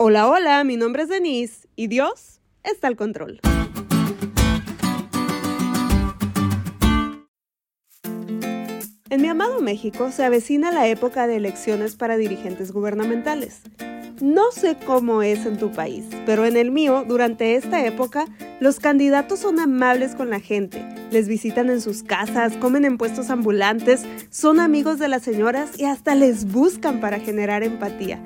Hola, hola, mi nombre es Denise y Dios está al control. En mi amado México se avecina la época de elecciones para dirigentes gubernamentales. No sé cómo es en tu país, pero en el mío, durante esta época, los candidatos son amables con la gente, les visitan en sus casas, comen en puestos ambulantes, son amigos de las señoras y hasta les buscan para generar empatía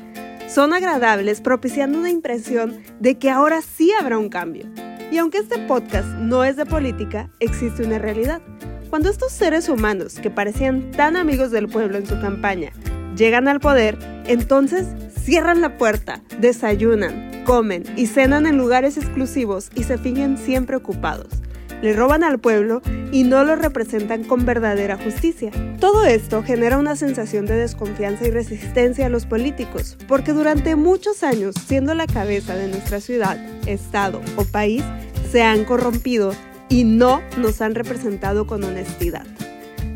son agradables, propiciando una impresión de que ahora sí habrá un cambio. Y aunque este podcast no es de política, existe una realidad. Cuando estos seres humanos, que parecían tan amigos del pueblo en su campaña, llegan al poder, entonces cierran la puerta, desayunan, comen y cenan en lugares exclusivos y se fingen siempre ocupados le roban al pueblo y no lo representan con verdadera justicia. Todo esto genera una sensación de desconfianza y resistencia a los políticos, porque durante muchos años, siendo la cabeza de nuestra ciudad, estado o país, se han corrompido y no nos han representado con honestidad.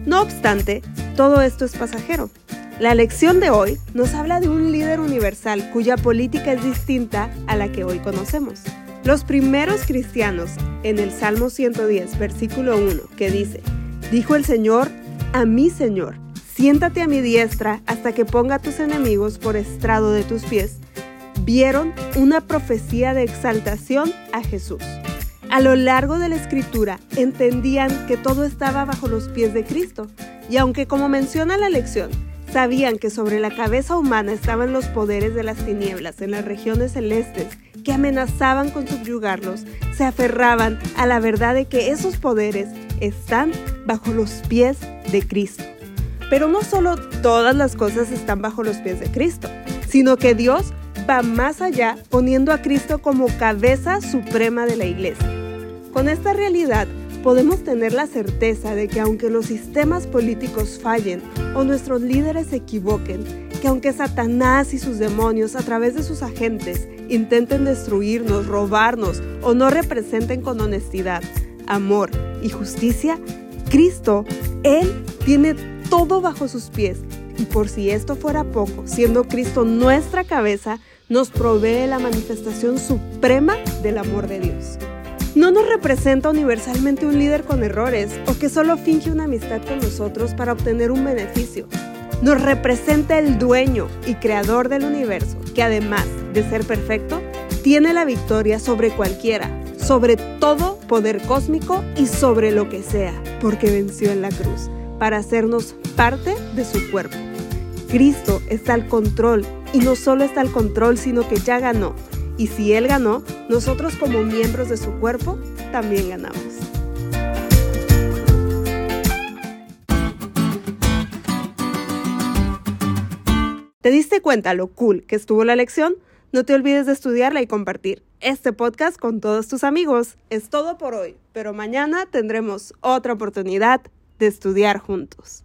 No obstante, todo esto es pasajero. La lección de hoy nos habla de un líder universal cuya política es distinta a la que hoy conocemos. Los primeros cristianos en el Salmo 110, versículo 1, que dice, dijo el Señor a mi Señor, siéntate a mi diestra hasta que ponga a tus enemigos por estrado de tus pies, vieron una profecía de exaltación a Jesús. A lo largo de la escritura entendían que todo estaba bajo los pies de Cristo, y aunque como menciona la lección, sabían que sobre la cabeza humana estaban los poderes de las tinieblas en las regiones celestes que amenazaban con subyugarlos, se aferraban a la verdad de que esos poderes están bajo los pies de Cristo. Pero no solo todas las cosas están bajo los pies de Cristo, sino que Dios va más allá poniendo a Cristo como cabeza suprema de la iglesia. Con esta realidad podemos tener la certeza de que aunque los sistemas políticos fallen o nuestros líderes se equivoquen, que aunque Satanás y sus demonios a través de sus agentes intenten destruirnos, robarnos o no representen con honestidad, amor y justicia, Cristo, Él tiene todo bajo sus pies. Y por si esto fuera poco, siendo Cristo nuestra cabeza, nos provee la manifestación suprema del amor de Dios. No nos representa universalmente un líder con errores o que solo finge una amistad con nosotros para obtener un beneficio. Nos representa el dueño y creador del universo, que además de ser perfecto, tiene la victoria sobre cualquiera, sobre todo poder cósmico y sobre lo que sea, porque venció en la cruz, para hacernos parte de su cuerpo. Cristo está al control y no solo está al control, sino que ya ganó. Y si Él ganó, nosotros como miembros de su cuerpo también ganamos. ¿Te diste cuenta lo cool que estuvo la lección? No te olvides de estudiarla y compartir este podcast con todos tus amigos. Es todo por hoy, pero mañana tendremos otra oportunidad de estudiar juntos.